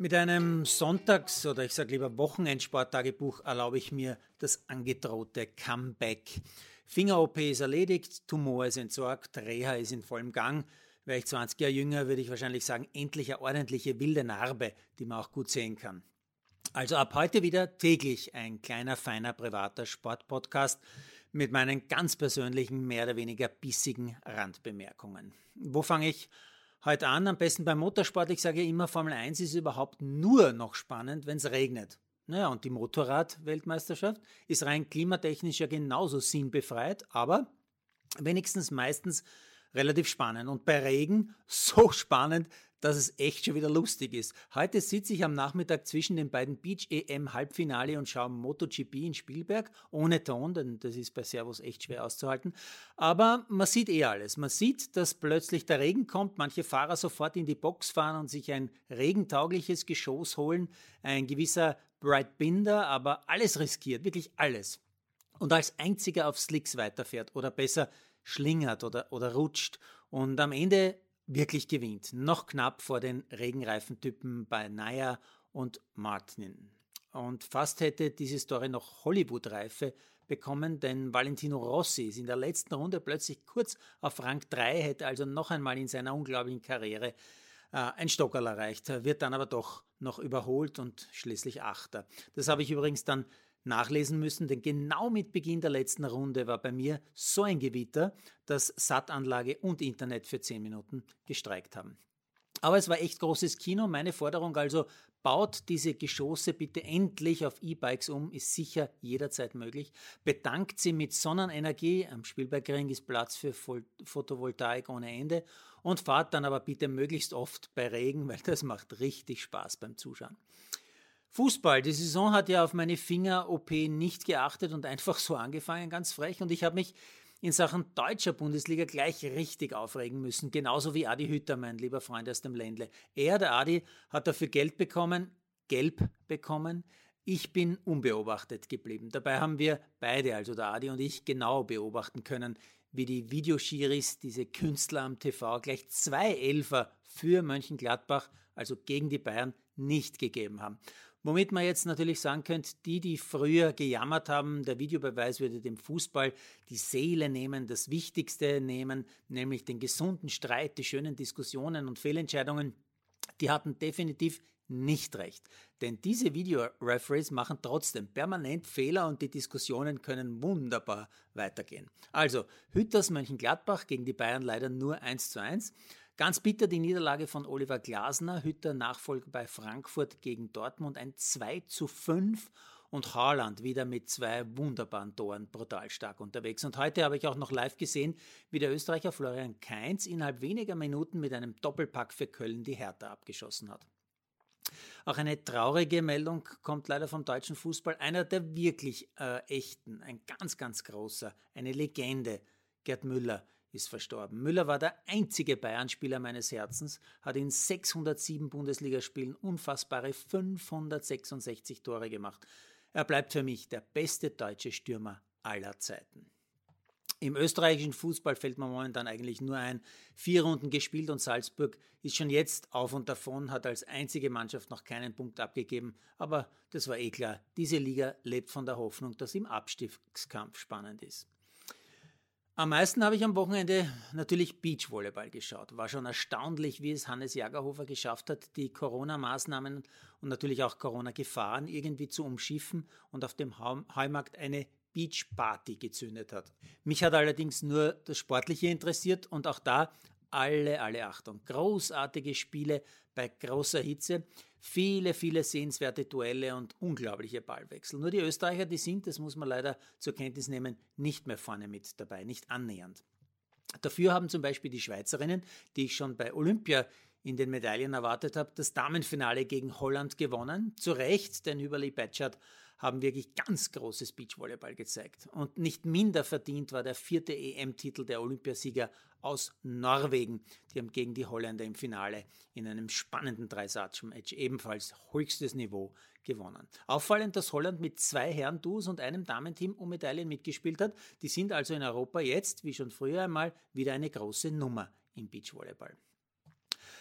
Mit einem Sonntags- oder ich sage lieber Wochenendsporttagebuch erlaube ich mir das angedrohte Comeback. Finger-OP ist erledigt, Tumor ist entsorgt, Reha ist in vollem Gang. Wäre ich 20 Jahre jünger, würde ich wahrscheinlich sagen, endlich eine ordentliche wilde Narbe, die man auch gut sehen kann. Also ab heute wieder täglich ein kleiner, feiner, privater Sportpodcast mit meinen ganz persönlichen, mehr oder weniger bissigen Randbemerkungen. Wo fange ich heute an, am besten beim Motorsport. Ich sage immer, Formel 1 ist überhaupt nur noch spannend, wenn es regnet. Naja, und die Motorrad-Weltmeisterschaft ist rein klimatechnisch ja genauso sinnbefreit, aber wenigstens meistens relativ spannend. Und bei Regen so spannend, dass es echt schon wieder lustig ist. Heute sitze ich am Nachmittag zwischen den beiden Beach EM Halbfinale und schaue MotoGP in Spielberg ohne Ton, denn das ist bei Servus echt schwer auszuhalten. Aber man sieht eh alles. Man sieht, dass plötzlich der Regen kommt, manche Fahrer sofort in die Box fahren und sich ein regentaugliches Geschoss holen, ein gewisser Bright Binder, aber alles riskiert, wirklich alles. Und als einziger auf Slicks weiterfährt oder besser schlingert oder, oder rutscht und am Ende wirklich gewinnt. Noch knapp vor den Regenreifentypen bei Naya und Martin. Und fast hätte diese Story noch Hollywood-Reife bekommen, denn Valentino Rossi ist in der letzten Runde plötzlich kurz auf Rang 3, hätte also noch einmal in seiner unglaublichen Karriere äh, ein Stockerl erreicht, wird dann aber doch noch überholt und schließlich Achter. Das habe ich übrigens dann nachlesen müssen, denn genau mit Beginn der letzten Runde war bei mir so ein Gewitter, dass Sattanlage und Internet für 10 Minuten gestreikt haben. Aber es war echt großes Kino. Meine Forderung also, baut diese Geschosse bitte endlich auf E-Bikes um, ist sicher jederzeit möglich. Bedankt sie mit Sonnenenergie, am Spielbergring ist Platz für Photovoltaik ohne Ende und fahrt dann aber bitte möglichst oft bei Regen, weil das macht richtig Spaß beim Zuschauen. Fußball, die Saison hat ja auf meine Finger-OP nicht geachtet und einfach so angefangen, ganz frech. Und ich habe mich in Sachen deutscher Bundesliga gleich richtig aufregen müssen, genauso wie Adi Hütter, mein lieber Freund aus dem Ländle. Er, der Adi, hat dafür Geld bekommen, gelb bekommen. Ich bin unbeobachtet geblieben. Dabei haben wir beide, also der Adi und ich, genau beobachten können, wie die Videoschiris, diese Künstler am TV, gleich zwei Elfer für Mönchengladbach, also gegen die Bayern, nicht gegeben haben. Womit man jetzt natürlich sagen könnte, die, die früher gejammert haben, der Videobeweis würde dem Fußball die Seele nehmen, das Wichtigste nehmen, nämlich den gesunden Streit, die schönen Diskussionen und Fehlentscheidungen, die hatten definitiv nicht recht. Denn diese Video-Referees machen trotzdem permanent Fehler und die Diskussionen können wunderbar weitergehen. Also, Hütters Mönchengladbach gegen die Bayern leider nur 1 zu 1. Ganz bitter die Niederlage von Oliver Glasner, Hütter Nachfolger bei Frankfurt gegen Dortmund, ein 2 zu 5 und Haaland wieder mit zwei wunderbaren Toren brutal stark unterwegs. Und heute habe ich auch noch live gesehen, wie der Österreicher Florian Kainz innerhalb weniger Minuten mit einem Doppelpack für Köln die Hertha abgeschossen hat. Auch eine traurige Meldung kommt leider vom deutschen Fußball. Einer der wirklich äh, echten, ein ganz, ganz großer, eine Legende, Gerd Müller, ist verstorben. Müller war der einzige Bayern-Spieler meines Herzens, hat in 607 Bundesligaspielen unfassbare 566 Tore gemacht. Er bleibt für mich der beste deutsche Stürmer aller Zeiten. Im österreichischen Fußball fällt mir momentan eigentlich nur ein, vier Runden gespielt und Salzburg ist schon jetzt auf und davon, hat als einzige Mannschaft noch keinen Punkt abgegeben, aber das war eh klar, diese Liga lebt von der Hoffnung, dass im Abstiegskampf spannend ist. Am meisten habe ich am Wochenende natürlich Beachvolleyball geschaut. War schon erstaunlich, wie es Hannes Jagerhofer geschafft hat, die Corona-Maßnahmen und natürlich auch Corona-Gefahren irgendwie zu umschiffen und auf dem Heumarkt eine Beachparty gezündet hat. Mich hat allerdings nur das Sportliche interessiert und auch da alle, alle Achtung. Großartige Spiele bei großer Hitze, viele, viele sehenswerte Duelle und unglaubliche Ballwechsel. Nur die Österreicher, die sind, das muss man leider zur Kenntnis nehmen, nicht mehr vorne mit dabei, nicht annähernd. Dafür haben zum Beispiel die Schweizerinnen, die ich schon bei Olympia in den Medaillen erwartet habe, das Damenfinale gegen Holland gewonnen. Zu Recht, denn Überli Betschart haben wirklich ganz großes Beachvolleyball gezeigt. Und nicht minder verdient war der vierte EM-Titel der Olympiasieger aus Norwegen. Die haben gegen die Holländer im Finale in einem spannenden Dreisatzmatch ebenfalls höchstes Niveau gewonnen. Auffallend, dass Holland mit zwei Herren-Duos und einem Damenteam um Medaillen mitgespielt hat. Die sind also in Europa jetzt, wie schon früher einmal, wieder eine große Nummer im Beachvolleyball.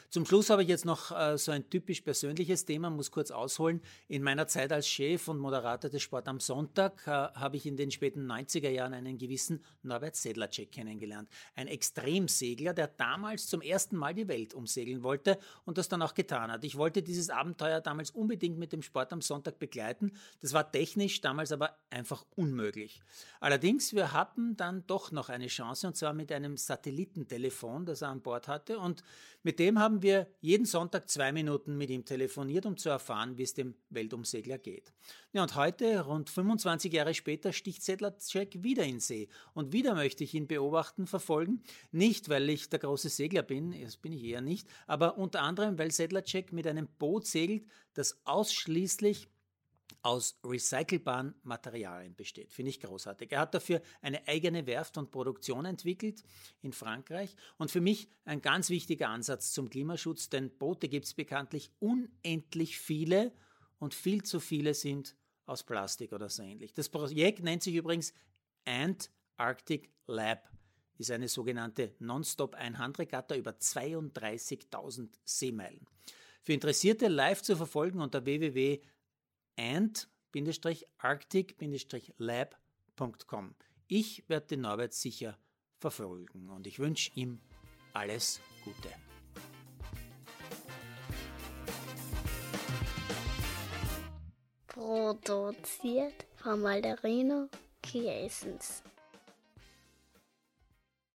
Zum Schluss habe ich jetzt noch äh, so ein typisch persönliches Thema, muss kurz ausholen. In meiner Zeit als Chef und Moderator des Sport am Sonntag äh, habe ich in den späten 90er Jahren einen gewissen Norbert Sedlacek kennengelernt. Ein Extremsegler, der damals zum ersten Mal die Welt umsegeln wollte und das dann auch getan hat. Ich wollte dieses Abenteuer damals unbedingt mit dem Sport am Sonntag begleiten. Das war technisch damals aber einfach unmöglich. Allerdings, wir hatten dann doch noch eine Chance und zwar mit einem Satellitentelefon, das er an Bord hatte und mit dem haben wir jeden Sonntag zwei Minuten mit ihm telefoniert, um zu erfahren, wie es dem Weltumsegler geht. Ja, und heute, rund 25 Jahre später, sticht Sedlacek wieder in See. Und wieder möchte ich ihn beobachten, verfolgen. Nicht, weil ich der große Segler bin, das bin ich eher nicht, aber unter anderem, weil Sedlacek mit einem Boot segelt, das ausschließlich aus recycelbaren Materialien besteht. Finde ich großartig. Er hat dafür eine eigene Werft und Produktion entwickelt in Frankreich und für mich ein ganz wichtiger Ansatz zum Klimaschutz, denn Boote gibt es bekanntlich unendlich viele und viel zu viele sind aus Plastik oder so ähnlich. Das Projekt nennt sich übrigens Antarctic Lab, ist eine sogenannte Non-Stop-Einhandregatta über 32.000 Seemeilen. Für Interessierte live zu verfolgen unter www and-arctic-lab.com. Ich werde den Norbert sicher verfolgen und ich wünsche ihm alles Gute. Produziert von Malderino Kiesens.